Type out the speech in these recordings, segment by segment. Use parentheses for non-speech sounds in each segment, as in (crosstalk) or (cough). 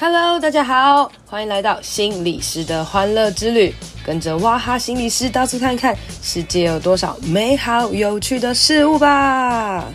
Hello，大家好，欢迎来到心理师的欢乐之旅，跟着哇哈心理师到处看看，世界有多少美好有趣的事物吧。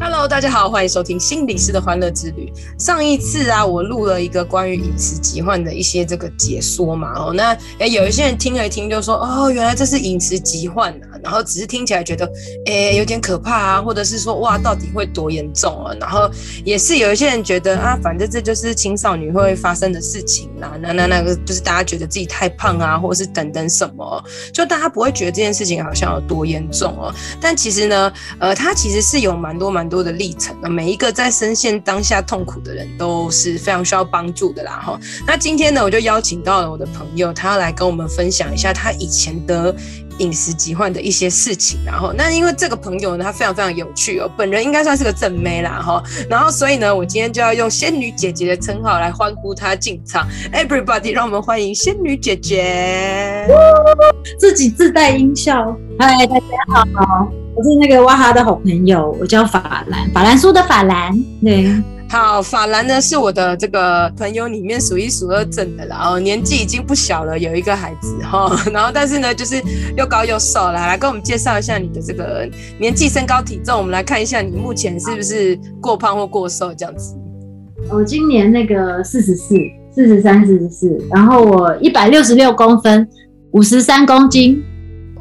Hello，大家好，欢迎收听心理师的欢乐之旅。上一次啊，我录了一个关于饮食疾患的一些这个解说嘛，哦，那有一些人听了一听就说，哦，原来这是饮食疾患啊，然后只是听起来觉得，诶有点可怕啊，或者是说，哇，到底会多严重啊？然后也是有一些人觉得啊，反正这就是青少女会发生的事情啦，那那那个就是大家觉得自己太胖啊，或者是等等什么，就大家不会觉得这件事情好像有多严重哦。但其实呢，呃，它其实是有蛮多蛮。多的历程的，每一个在深陷当下痛苦的人都是非常需要帮助的啦哈。那今天呢，我就邀请到了我的朋友，他要来跟我们分享一下他以前的饮食疾患的一些事情。然后，那因为这个朋友呢，他非常非常有趣哦，本人应该算是个正妹啦哈。然后，所以呢，我今天就要用仙女姐姐的称号来欢呼她进场。Everybody，让我们欢迎仙女姐姐，自己自带音效。嗨，大家好。我是那个哇哈的好朋友，我叫法兰，法兰说的法兰。对，好，法兰呢是我的这个朋友里面数一数二正的，啦。哦年纪已经不小了，有一个孩子哈，(laughs) 然后但是呢就是又高又瘦了，来跟我们介绍一下你的这个年纪、身高、体重，我们来看一下你目前是不是过胖或过瘦这样子。我今年那个四十四，四十三、四十四，然后我一百六十六公分，五十三公斤。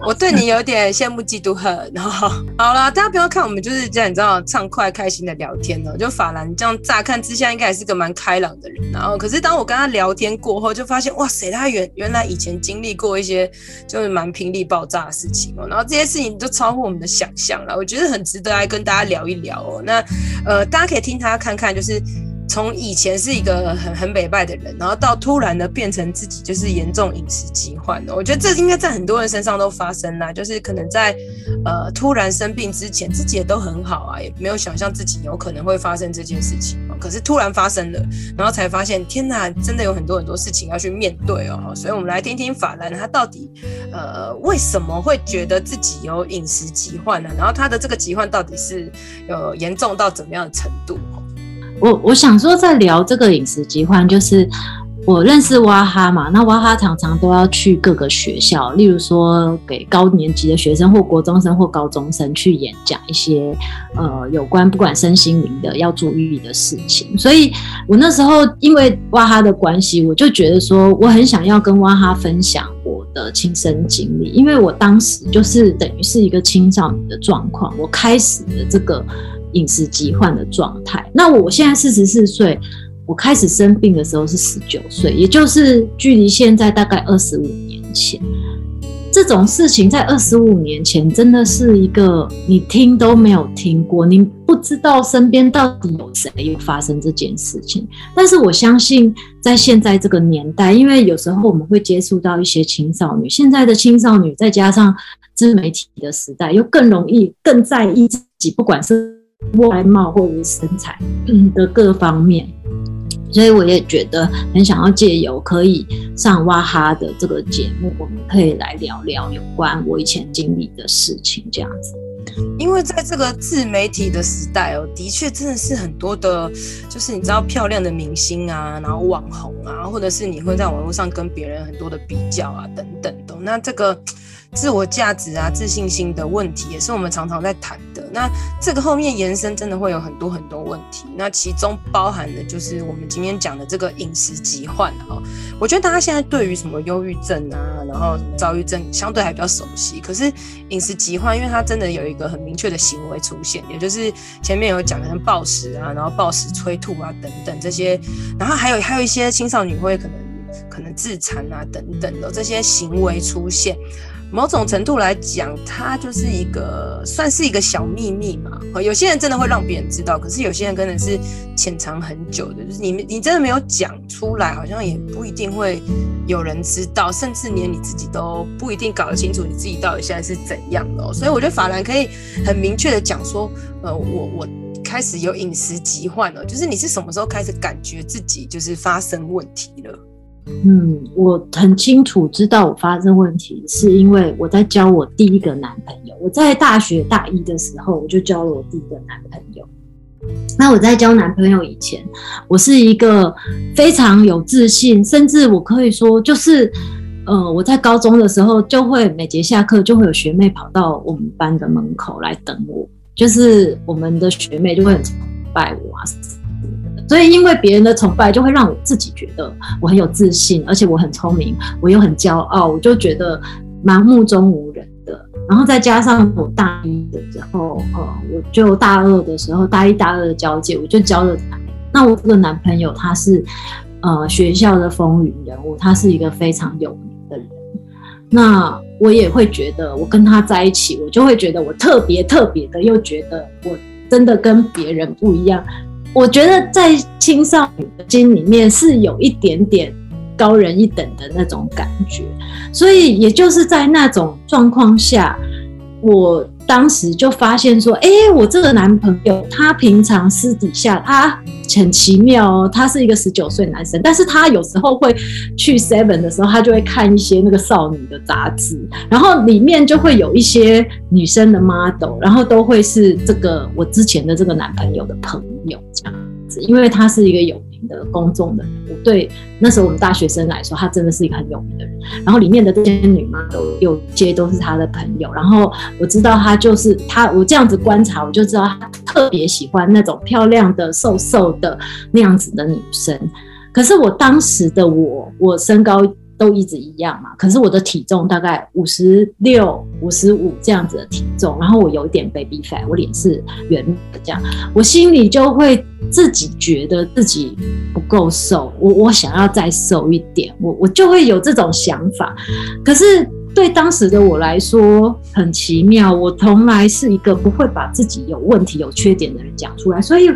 我对你有点羡慕嫉妒恨，然后好了，大家不要看我们就是这样，你知道畅快开心的聊天呢。就法兰这样乍看之下应该也是个蛮开朗的人，然后可是当我跟他聊天过后，就发现哇塞，他原原来以前经历过一些就是蛮霹雳爆炸的事情哦，然后这些事情都超乎我们的想象了，我觉得很值得来跟大家聊一聊哦。那呃，大家可以听他看看，就是。从以前是一个很很美败的人，然后到突然的变成自己就是严重饮食疾患的，我觉得这应该在很多人身上都发生啦。就是可能在呃突然生病之前，自己也都很好啊，也没有想象自己有可能会发生这件事情，可是突然发生了，然后才发现天哪，真的有很多很多事情要去面对哦。所以我们来听听法兰他到底呃为什么会觉得自己有饮食疾患呢？然后他的这个疾患到底是有严重到怎么样的程度？我我想说，在聊这个饮食疾患，就是我认识哇哈嘛，那哇哈常常都要去各个学校，例如说给高年级的学生或国中生或高中生去演讲一些呃有关不管身心灵的要注意的事情。所以我那时候因为哇哈的关系，我就觉得说我很想要跟哇哈分享我的亲身经历，因为我当时就是等于是一个青少年的状况，我开始的这个。饮食疾患的状态。那我现在四十四岁，我开始生病的时候是十九岁，也就是距离现在大概二十五年前。这种事情在二十五年前真的是一个你听都没有听过，你不知道身边到底有谁有发生这件事情。但是我相信，在现在这个年代，因为有时候我们会接触到一些青少女，现在的青少女再加上自媒体的时代，又更容易更在意自己，不管是。外貌或者是身材的各方面，所以我也觉得很想要借由可以上哇哈的这个节目，我们可以来聊聊有关我以前经历的事情，这样子。因为在这个自媒体的时代哦，的确真的是很多的，就是你知道漂亮的明星啊，然后网红啊，或者是你会在网络上跟别人很多的比较啊，等等的。那这个。自我价值啊，自信心的问题，也是我们常常在谈的。那这个后面延伸，真的会有很多很多问题。那其中包含的就是我们今天讲的这个饮食疾患啊。我觉得大家现在对于什么忧郁症啊，然后躁郁症相对还比较熟悉。可是饮食疾患，因为它真的有一个很明明确的行为出现，也就是前面有讲的像暴食啊，然后暴食催吐啊等等这些，然后还有还有一些青少年会可能可能自残啊等等的这些行为出现。某种程度来讲，它就是一个算是一个小秘密嘛。有些人真的会让别人知道，可是有些人可能是潜藏很久的，就是你你真的没有讲出来，好像也不一定会有人知道，甚至连你自己都不一定搞得清楚你自己到底现在是怎样的。所以我觉得法兰可以很明确的讲说，呃，我我开始有饮食疾患了，就是你是什么时候开始感觉自己就是发生问题了？嗯，我很清楚知道我发生问题是因为我在交我第一个男朋友。我在大学大一的时候，我就交了我第一个男朋友。那我在交男朋友以前，我是一个非常有自信，甚至我可以说就是。呃，我在高中的时候，就会每节下课就会有学妹跑到我们班的门口来等我，就是我们的学妹就会很崇拜我啊，所以因为别人的崇拜，就会让我自己觉得我很有自信，而且我很聪明，我又很骄傲，我就觉得蛮目中无人的。然后再加上我大一的时候，呃，我就大二的时候，大一大二的交界，我就交了。那我这个男朋友他是呃学校的风云人物，他是一个非常有名的人，那我也会觉得，我跟他在一起，我就会觉得我特别特别的，又觉得我真的跟别人不一样。我觉得在青少年的心里面是有一点点高人一等的那种感觉，所以也就是在那种状况下，我。当时就发现说，哎、我这个男朋友他平常私底下他很奇妙哦，他是一个十九岁男生，但是他有时候会去 Seven 的时候，他就会看一些那个少女的杂志，然后里面就会有一些女生的 model，然后都会是这个我之前的这个男朋友的朋友这样子，因为他是一个有。的公众的人物，对那时候我们大学生来说，他真的是一个很有名的人。然后里面的这些女妈都有些都是他的朋友。然后我知道他就是他，我这样子观察，我就知道他特别喜欢那种漂亮的、瘦瘦的那样子的女生。可是我当时的我，我身高。都一直一样嘛，可是我的体重大概五十六、五十五这样子的体重，然后我有一点 baby fat，我脸是圆的这样，我心里就会自己觉得自己不够瘦，我我想要再瘦一点，我我就会有这种想法。可是对当时的我来说很奇妙，我从来是一个不会把自己有问题、有缺点的人讲出来，所以。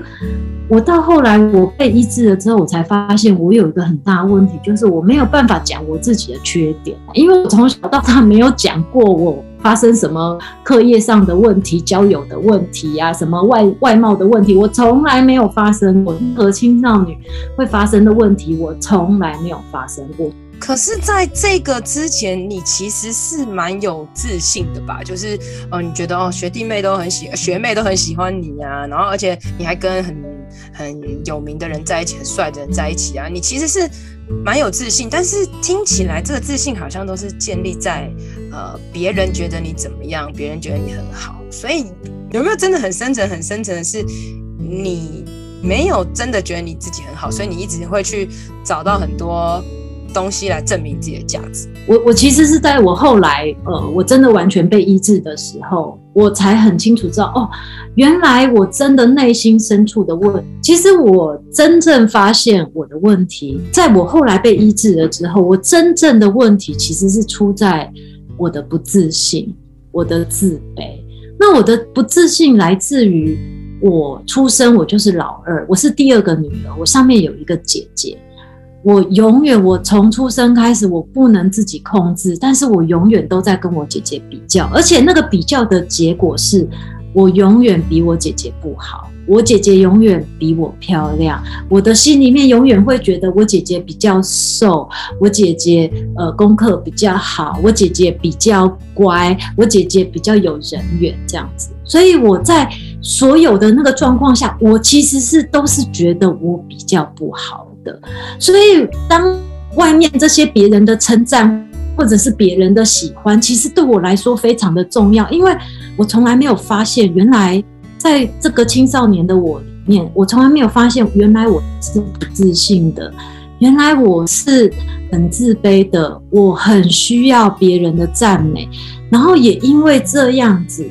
我到后来我被医治了之后，我才发现我有一个很大的问题，就是我没有办法讲我自己的缺点，因为我从小到大没有讲过我发生什么课业上的问题、交友的问题啊，什么外外貌的问题，我从来没有发生过。任何青少女会发生的问题，我从来没有发生过。可是，在这个之前，你其实是蛮有自信的吧？就是，哦，你觉得哦，学弟妹都很喜，学妹都很喜欢你啊，然后而且你还跟很很有名的人在一起，很帅的人在一起啊，你其实是蛮有自信。但是听起来，这个自信好像都是建立在呃别人觉得你怎么样，别人觉得你很好。所以有没有真的很深层、很深层的是你没有真的觉得你自己很好，所以你一直会去找到很多。东西来证明自己的价值。我我其实是在我后来，呃，我真的完全被医治的时候，我才很清楚知道，哦，原来我真的内心深处的问，其实我真正发现我的问题，在我后来被医治了之后，我真正的问题其实是出在我的不自信，我的自卑。那我的不自信来自于我出生，我就是老二，我是第二个女儿，我上面有一个姐姐。我永远，我从出生开始，我不能自己控制，但是我永远都在跟我姐姐比较，而且那个比较的结果是，我永远比我姐姐不好，我姐姐永远比我漂亮，我的心里面永远会觉得我姐姐比较瘦，我姐姐呃功课比较好，我姐姐比较乖，我姐姐比较有人缘这样子，所以我在所有的那个状况下，我其实是都是觉得我比较不好。的，所以当外面这些别人的称赞或者是别人的喜欢，其实对我来说非常的重要，因为我从来没有发现，原来在这个青少年的我里面，我从来没有发现，原来我是不自信的，原来我是很自卑的，我很需要别人的赞美，然后也因为这样子，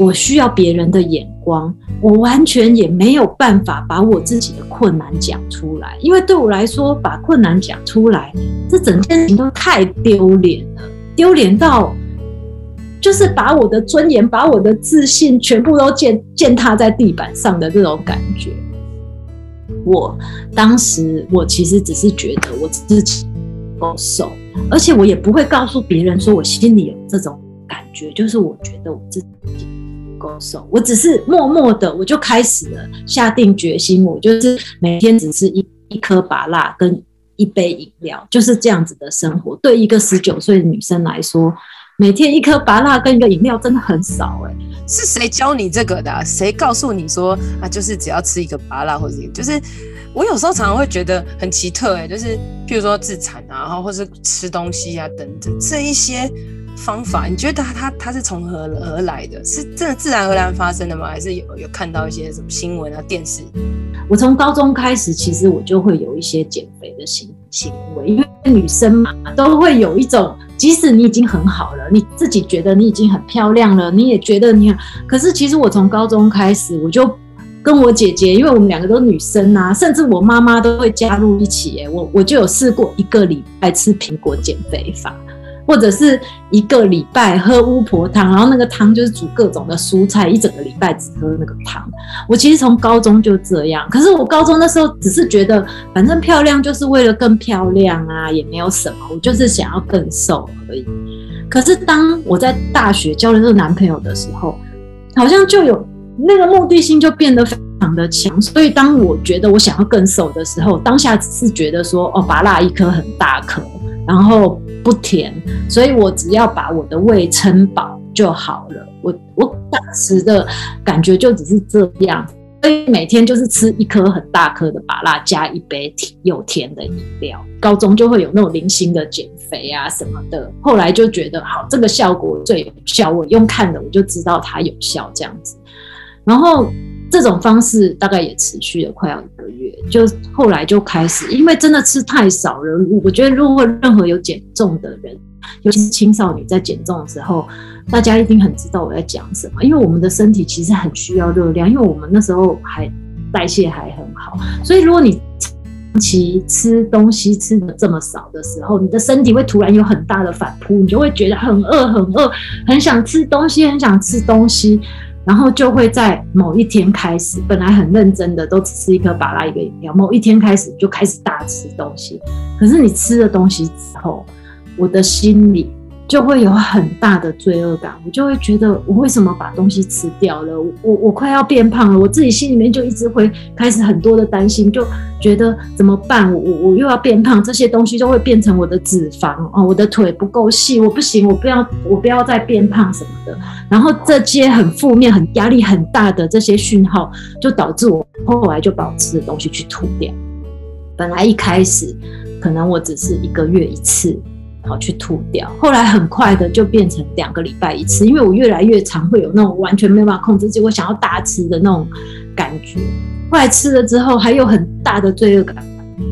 我需要别人的眼光。我完全也没有办法把我自己的困难讲出来，因为对我来说，把困难讲出来，这整件事情都太丢脸了，丢脸到就是把我的尊严、把我的自信全部都践践踏在地板上的这种感觉。我当时，我其实只是觉得我自己不够瘦，而且我也不会告诉别人说我心里有这种感觉，就是我觉得我自己。够瘦，我只是默默的，我就开始了下定决心，我就是每天只吃一一颗芭辣跟一杯饮料，就是这样子的生活。对一个十九岁的女生来说，每天一颗芭乐跟一个饮料真的很少哎、欸。是谁教你这个的、啊？谁告诉你说啊？就是只要吃一个芭乐或者就是。我有时候常常会觉得很奇特，哎，就是譬如说自残啊，然后或是吃东西啊等等这一些方法，你觉得它它它是从何而来的？是真的自然而然发生的吗？还是有有看到一些什么新闻啊、电视？我从高中开始，其实我就会有一些减肥的行行为，因为女生嘛，都会有一种，即使你已经很好了，你自己觉得你已经很漂亮了，你也觉得你，可是其实我从高中开始，我就。跟我姐姐，因为我们两个都是女生啊，甚至我妈妈都会加入一起。哎，我我就有试过一个礼拜吃苹果减肥法，或者是一个礼拜喝巫婆汤，然后那个汤就是煮各种的蔬菜，一整个礼拜只喝那个汤。我其实从高中就这样，可是我高中那时候只是觉得，反正漂亮就是为了更漂亮啊，也没有什么，我就是想要更瘦而已。可是当我在大学交了这个男朋友的时候，好像就有。那个目的性就变得非常的强，所以当我觉得我想要更瘦的时候，当下只是觉得说，哦，芭乐一颗很大颗，然后不甜，所以我只要把我的胃撑饱就好了。我我当时的感觉就只是这样，所以每天就是吃一颗很大颗的芭乐，加一杯甜有甜的饮料。高中就会有那种零星的减肥啊什么的，后来就觉得好，这个效果最有效，我用看的我就知道它有效，这样子。然后这种方式大概也持续了快要一个月，就后来就开始，因为真的吃太少了。我觉得如果任何有减重的人，尤其是青少年在减重的时候，大家一定很知道我在讲什么，因为我们的身体其实很需要热量，因为我们那时候还代谢还很好，所以如果你长期吃东西吃的这么少的时候，你的身体会突然有很大的反扑，你就会觉得很饿很饿，很想吃东西，很想吃东西。然后就会在某一天开始，本来很认真的都只吃一颗巴拉一个饮料，某一天开始就开始大吃东西。可是你吃了东西之后，我的心里。就会有很大的罪恶感，我就会觉得我为什么把东西吃掉了？我我我快要变胖了，我自己心里面就一直会开始很多的担心，就觉得怎么办？我我又要变胖，这些东西就会变成我的脂肪哦，我的腿不够细，我不行，我不要我不要再变胖什么的。然后这些很负面、很压力很大的这些讯号，就导致我后来就把我吃的东西去吐掉。本来一开始可能我只是一个月一次。好去吐掉，后来很快的就变成两个礼拜一次，因为我越来越常会有那种完全没办法控制，自己，我想要大吃的那种感觉。后来吃了之后，还有很大的罪恶感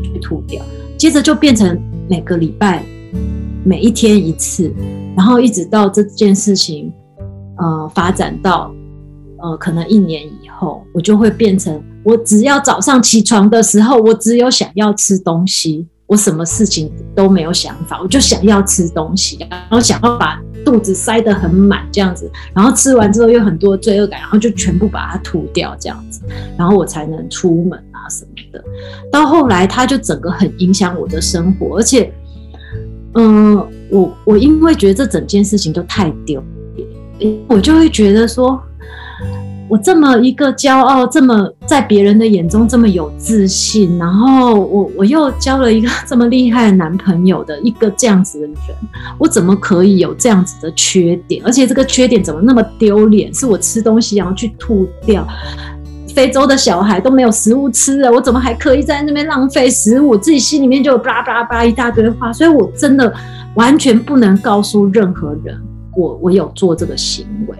去吐掉，接着就变成每个礼拜每一天一次，然后一直到这件事情呃发展到呃可能一年以后，我就会变成我只要早上起床的时候，我只有想要吃东西。我什么事情都没有想法，我就想要吃东西，然后想要把肚子塞得很满这样子，然后吃完之后又很多罪恶感，然后就全部把它吐掉这样子，然后我才能出门啊什么的。到后来，它就整个很影响我的生活，而且，嗯、我我因为觉得这整件事情都太丢，我就会觉得说。我这么一个骄傲，这么在别人的眼中这么有自信，然后我我又交了一个这么厉害的男朋友的一个这样子的人，我怎么可以有这样子的缺点？而且这个缺点怎么那么丢脸？是我吃东西然后去吐掉，非洲的小孩都没有食物吃了，我怎么还可以在那边浪费食物？自己心里面就巴拉巴拉巴拉一大堆话，所以我真的完全不能告诉任何人，我我有做这个行为。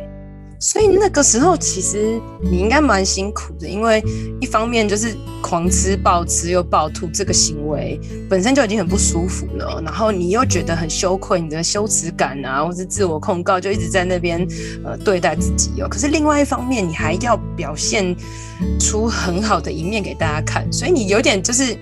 所以那个时候，其实你应该蛮辛苦的，因为一方面就是狂吃、暴吃又暴吐这个行为本身就已经很不舒服了，然后你又觉得很羞愧，你的羞耻感啊，或是自我控告就一直在那边呃对待自己哦。可是另外一方面，你还要表现出很好的一面给大家看，所以你有点就是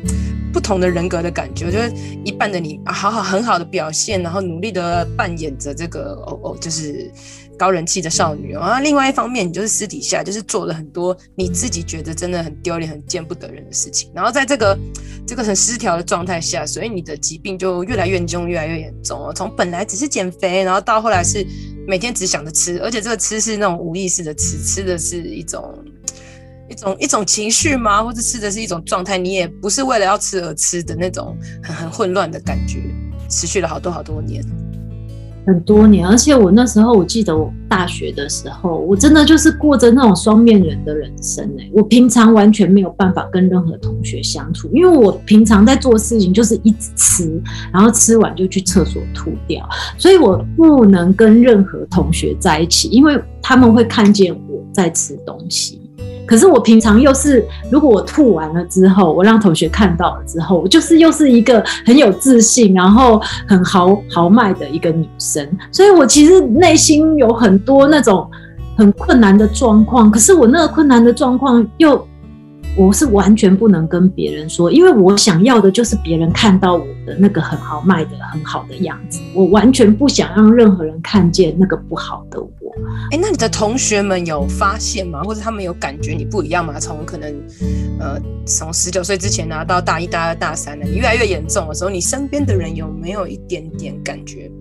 不同的人格的感觉，就是一半的你好好很好的表现，然后努力的扮演着这个哦哦，就是。高人气的少女，然后另外一方面，你就是私底下就是做了很多你自己觉得真的很丢脸、很见不得人的事情。然后在这个这个很失调的状态下，所以你的疾病就越来越严重、越来越严重哦。从本来只是减肥，然后到后来是每天只想着吃，而且这个吃是那种无意识的吃，吃的是一种一种一种情绪吗？或者吃的是一种状态？你也不是为了要吃而吃的那种很很混乱的感觉，持续了好多好多年。很多年，而且我那时候，我记得我大学的时候，我真的就是过着那种双面人的人生欸。我平常完全没有办法跟任何同学相处，因为我平常在做事情就是一直吃，然后吃完就去厕所吐掉，所以我不能跟任何同学在一起，因为他们会看见我在吃东西。可是我平常又是，如果我吐完了之后，我让同学看到了之后，我就是又是一个很有自信，然后很豪豪迈的一个女生，所以我其实内心有很多那种很困难的状况。可是我那个困难的状况又。我是完全不能跟别人说，因为我想要的就是别人看到我的那个很豪迈的很好的样子。我完全不想让任何人看见那个不好的我。哎，那你的同学们有发现吗？或者他们有感觉你不一样吗？从可能呃，从十九岁之前呢，到大一、大二、大三呢，你越来越严重的时候，你身边的人有没有一点点感觉？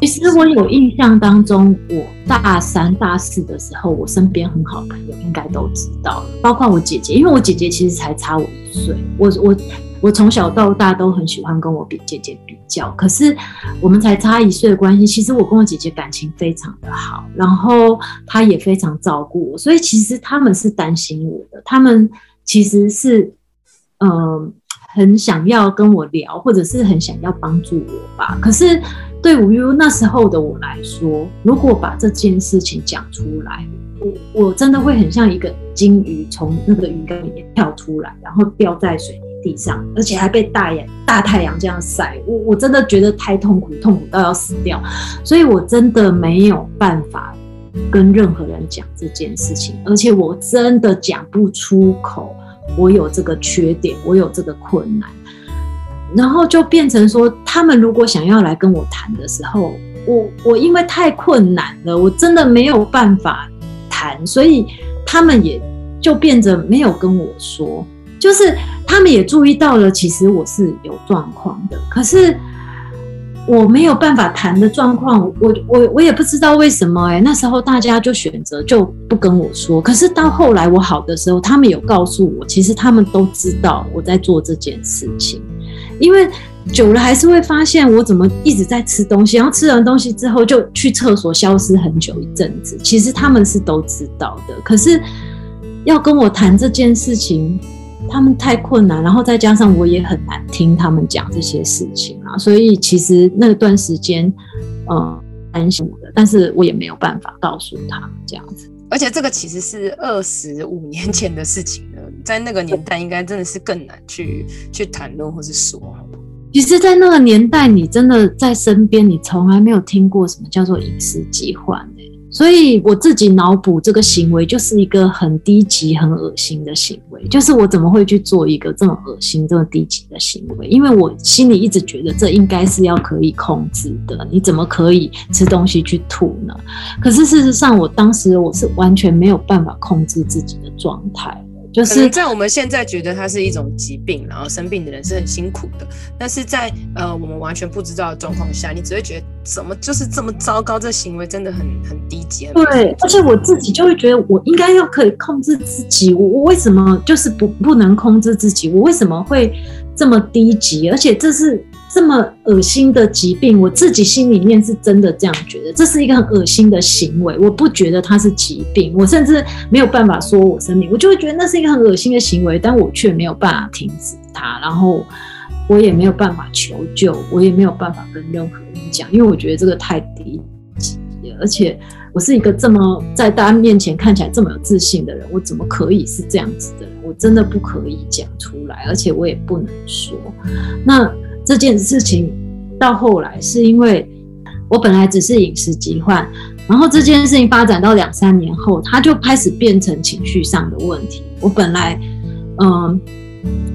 其实我有印象当中，我大三、大四的时候，我身边很好朋友应该都知道了，包括我姐姐，因为我姐姐其实才差我一岁。我我我从小到大都很喜欢跟我比姐姐比较，可是我们才差一岁的关系，其实我跟我姐姐感情非常的好，然后她也非常照顾我，所以其实他们是担心我的，他们其实是嗯、呃、很想要跟我聊，或者是很想要帮助我吧，可是。对于那时候的我来说，如果把这件事情讲出来，我我真的会很像一个金鱼从那个鱼缸里面跳出来，然后掉在水泥地上，而且还被大眼大太阳这样晒，我我真的觉得太痛苦，痛苦到要死掉，所以我真的没有办法跟任何人讲这件事情，而且我真的讲不出口，我有这个缺点，我有这个困难。然后就变成说，他们如果想要来跟我谈的时候，我我因为太困难了，我真的没有办法谈，所以他们也就变得没有跟我说。就是他们也注意到了，其实我是有状况的，可是我没有办法谈的状况，我我我也不知道为什么哎、那时候大家就选择就不跟我说，可是到后来我好的时候，他们有告诉我，其实他们都知道我在做这件事情。因为久了还是会发现我怎么一直在吃东西，然后吃完东西之后就去厕所消失很久一阵子。其实他们是都知道的，可是要跟我谈这件事情，他们太困难，然后再加上我也很难听他们讲这些事情啊。所以其实那段时间，嗯，担心我的，但是我也没有办法告诉他这样子。而且这个其实是二十五年前的事情了，在那个年代应该真的是更难去去谈论或是说。其实，在那个年代，你真的在身边，你从来没有听过什么叫做饮食疾患。所以我自己脑补这个行为就是一个很低级、很恶心的行为，就是我怎么会去做一个这么恶心、这么低级的行为？因为我心里一直觉得这应该是要可以控制的，你怎么可以吃东西去吐呢？可是事实上，我当时我是完全没有办法控制自己的状态。就是在我们现在觉得它是一种疾病，然后生病的人是很辛苦的，但是在呃我们完全不知道的状况下，你只会觉得怎么就是这么糟糕，这行为真的很很低级。对，而且我自己就会觉得我应该要可以控制自己，我我为什么就是不不能控制自己？我为什么会这么低级？而且这是。这么恶心的疾病，我自己心里面是真的这样觉得，这是一个很恶心的行为。我不觉得它是疾病，我甚至没有办法说我生病，我就会觉得那是一个很恶心的行为，但我却没有办法停止它，然后我也没有办法求救，我也没有办法跟任何人讲，因为我觉得这个太低级了，而且我是一个这么在大家面前看起来这么有自信的人，我怎么可以是这样子的人？我真的不可以讲出来，而且我也不能说。那。这件事情到后来是因为我本来只是饮食疾患，然后这件事情发展到两三年后，它就开始变成情绪上的问题。我本来，嗯，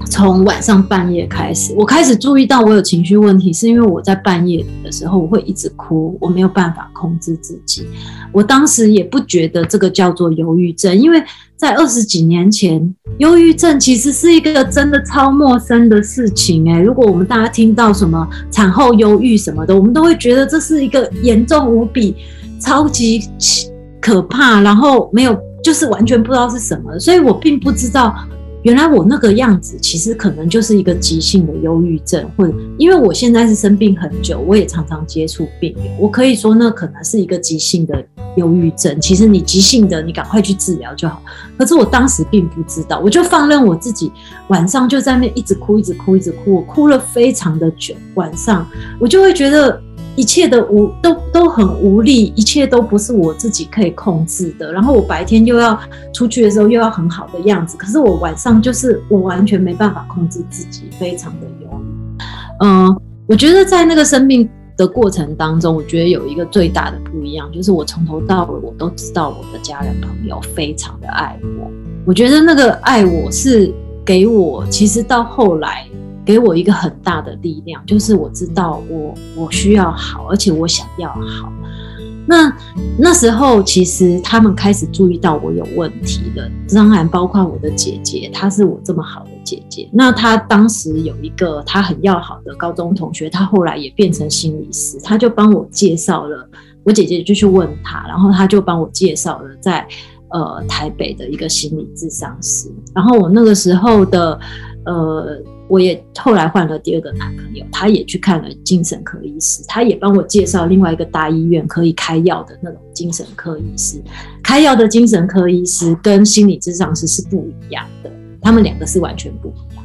从晚上半夜开始，我开始注意到我有情绪问题，是因为我在半夜的时候我会一直哭，我没有办法控制自己。我当时也不觉得这个叫做忧郁症，因为。在二十几年前，忧郁症其实是一个真的超陌生的事情哎。如果我们大家听到什么产后忧郁什么的，我们都会觉得这是一个严重无比、超级可怕，然后没有就是完全不知道是什么，所以我并不知道。原来我那个样子，其实可能就是一个急性的忧郁症，或者因为我现在是生病很久，我也常常接触病人，我可以说那可能是一个急性的忧郁症。其实你急性的，你赶快去治疗就好。可是我当时并不知道，我就放任我自己，晚上就在那一直哭，一直哭，一直哭，我哭了非常的久。晚上我就会觉得。一切的无都都很无力，一切都不是我自己可以控制的。然后我白天又要出去的时候又要很好的样子，可是我晚上就是我完全没办法控制自己，非常的忧郁。嗯，我觉得在那个生病的过程当中，我觉得有一个最大的不一样，就是我从头到尾我都知道我的家人朋友非常的爱我。我觉得那个爱我是给我，其实到后来。给我一个很大的力量，就是我知道我我需要好，而且我想要好。那那时候其实他们开始注意到我有问题了，当然包括我的姐姐，她是我这么好的姐姐。那她当时有一个她很要好的高中同学，她后来也变成心理师，她就帮我介绍了。我姐姐就去问他，然后他就帮我介绍了在呃台北的一个心理咨商师。然后我那个时候的呃。我也后来换了第二个男朋友，他也去看了精神科医师，他也帮我介绍另外一个大医院可以开药的那种精神科医师。开药的精神科医师跟心理咨商师是不一样的，他们两个是完全不一样。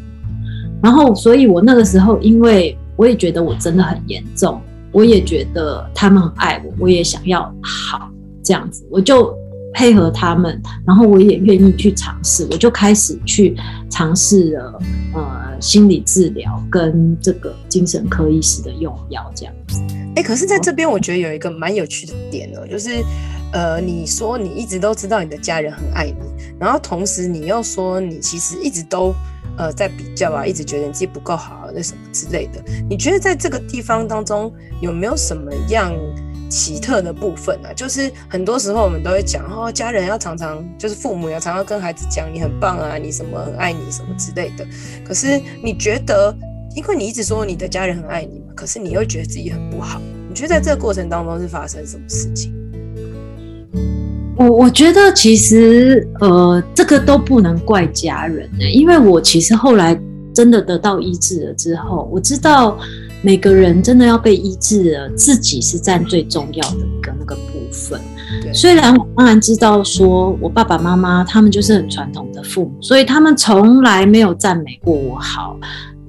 然后，所以我那个时候，因为我也觉得我真的很严重，我也觉得他们很爱我，我也想要好这样子，我就配合他们，然后我也愿意去尝试，我就开始去尝试了，呃。心理治疗跟这个精神科医师的用药这样子，哎、可是在这边我觉得有一个蛮有趣的点哦，就是，呃，你说你一直都知道你的家人很爱你，然后同时你又说你其实一直都呃在比较啊，一直觉得你自己不够好，那什么之类的，你觉得在这个地方当中有没有什么样？奇特的部分啊，就是很多时候我们都会讲哦，家人要常常就是父母要常常跟孩子讲你很棒啊，你什么很爱你什么之类的。可是你觉得，因为你一直说你的家人很爱你嘛，可是你又觉得自己很不好，你觉得在这个过程当中是发生什么事情？我我觉得其实呃，这个都不能怪家人呢，因为我其实后来真的得到医治了之后，我知道。每个人真的要被医治了，自己是占最重要的一个那个部分。虽然我当然知道，说我爸爸妈妈他们就是很传统的父母，所以他们从来没有赞美过我好。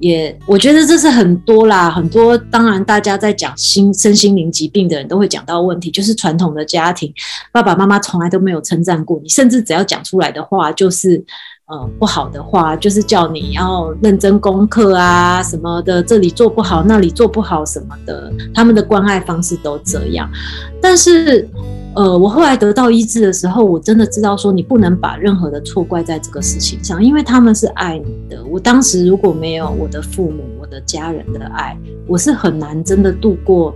也我觉得这是很多啦，很多当然大家在讲心身心灵疾病的人都会讲到问题，就是传统的家庭，爸爸妈妈从来都没有称赞过你，甚至只要讲出来的话就是。呃，不好的话就是叫你要认真功课啊，什么的，这里做不好，那里做不好什么的，他们的关爱方式都这样。但是，呃，我后来得到医治的时候，我真的知道说，你不能把任何的错怪在这个事情上，因为他们是爱你的。我当时如果没有我的父母、我的家人的爱，我是很难真的度过。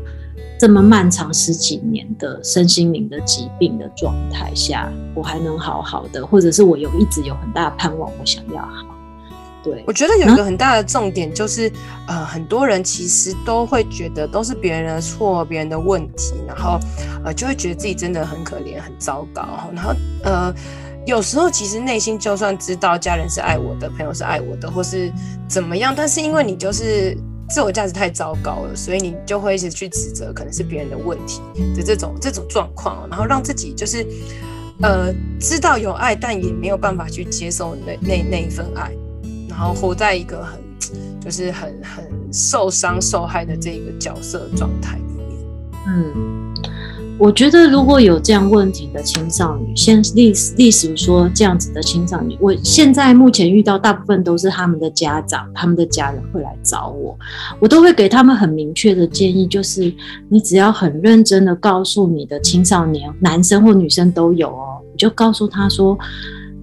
这么漫长十几年的身心灵的疾病的状态下，我还能好好的，或者是我有一直有很大的盼望，我想要好。对，我觉得有一个很大的重点就是，啊、呃，很多人其实都会觉得都是别人的错、别人的问题，然后呃，就会觉得自己真的很可怜、很糟糕。然后呃，有时候其实内心就算知道家人是爱我的，朋友是爱我的，或是怎么样，但是因为你就是。自我价值太糟糕了，所以你就会一直去指责可能是别人的问题的这种这种状况，然后让自己就是呃知道有爱，但也没有办法去接受那那那一份爱，然后活在一个很 (tsk) 就是很很受伤受害的这个角色状态里面，嗯。我觉得如果有这样问题的青少女，现历历史说这样子的青少女，我现在目前遇到大部分都是他们的家长、他们的家人会来找我，我都会给他们很明确的建议，就是你只要很认真的告诉你的青少年，男生或女生都有哦，你就告诉他说。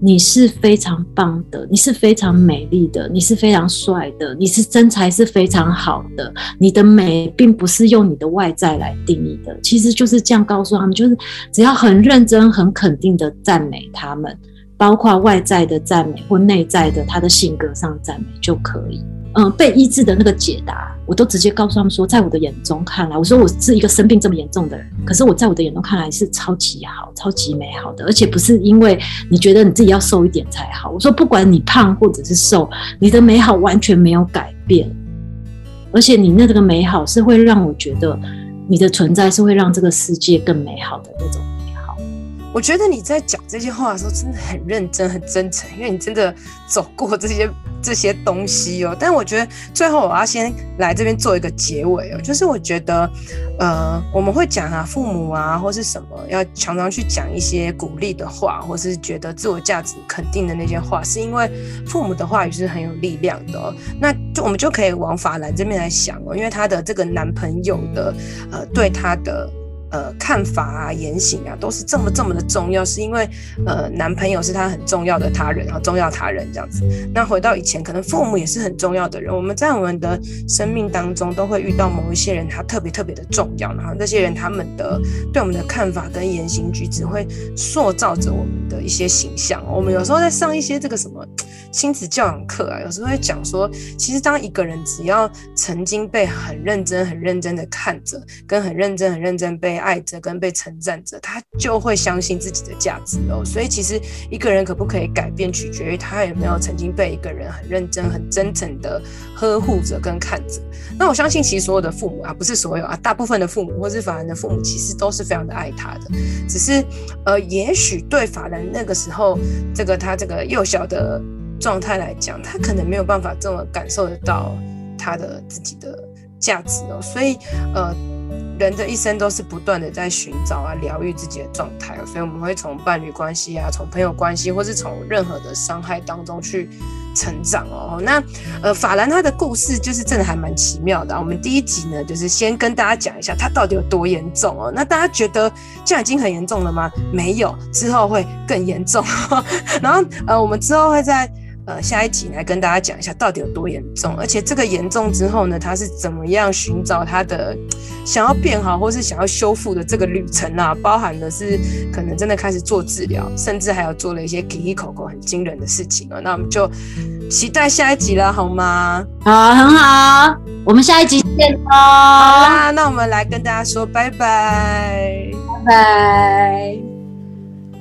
你是非常棒的，你是非常美丽的，你是非常帅的，你是身材是非常好的。你的美并不是用你的外在来定义的，其实就是这样告诉他们，就是只要很认真、很肯定的赞美他们，包括外在的赞美或内在的他的性格上赞美就可以。嗯、被医治的那个解答，我都直接告诉他们说，在我的眼中看来，我说我是一个生病这么严重的人，可是我在我的眼中看来是超级好、超级美好的，而且不是因为你觉得你自己要瘦一点才好。我说不管你胖或者是瘦，你的美好完全没有改变，而且你那个美好是会让我觉得你的存在是会让这个世界更美好的那种。我觉得你在讲这些话的时候真的很认真、很真诚，因为你真的走过这些这些东西哦。(laughs) 但我觉得最后我要先来这边做一个结尾哦，就是我觉得，呃，我们会讲啊，父母啊，或是什么，要常常去讲一些鼓励的话，或是觉得自我价值肯定的那些话，是因为父母的话语是很有力量的。那就我们就可以往法兰这边来想哦，因为她的这个男朋友的，呃，对她的。呃，看法啊，言行啊，都是这么这么的重要，是因为呃，男朋友是他很重要的他人，然后重要他人这样子。那回到以前，可能父母也是很重要的人。我们在我们的生命当中都会遇到某一些人，他特别特别的重要，然后这些人他们的对我们的看法跟言行举止会塑造着我们的一些形象。我们有时候在上一些这个什么亲子教养课啊，有时候会讲说，其实当一个人只要曾经被很认真、很认真的看着，跟很认真、很认真被。爱着跟被称赞着，他就会相信自己的价值哦。所以其实一个人可不可以改变，取决于他有没有曾经被一个人很认真、很真诚的呵护着跟看着。那我相信，其实所有的父母啊，不是所有啊，大部分的父母或是法兰的父母，其实都是非常的爱他的。只是呃，也许对法兰那个时候，这个他这个幼小的状态来讲，他可能没有办法这么感受得到他的自己的价值哦。所以呃。人的一生都是不断的在寻找啊，疗愈自己的状态，所以我们会从伴侣关系啊，从朋友关系，或是从任何的伤害当中去成长哦。那呃，法兰他的故事就是真的还蛮奇妙的啊。我们第一集呢，就是先跟大家讲一下他到底有多严重哦。那大家觉得这样已经很严重了吗？没有，之后会更严重。(laughs) 然后呃，我们之后会在。呃，下一集来跟大家讲一下到底有多严重，而且这个严重之后呢，他是怎么样寻找他的想要变好或是想要修复的这个旅程啊？包含的是可能真的开始做治疗，甚至还有做了一些奇奇口口很惊人的事情啊。那我们就期待下一集了，好吗？好，很好，我们下一集见哦。好啦，那我们来跟大家说拜拜，拜拜。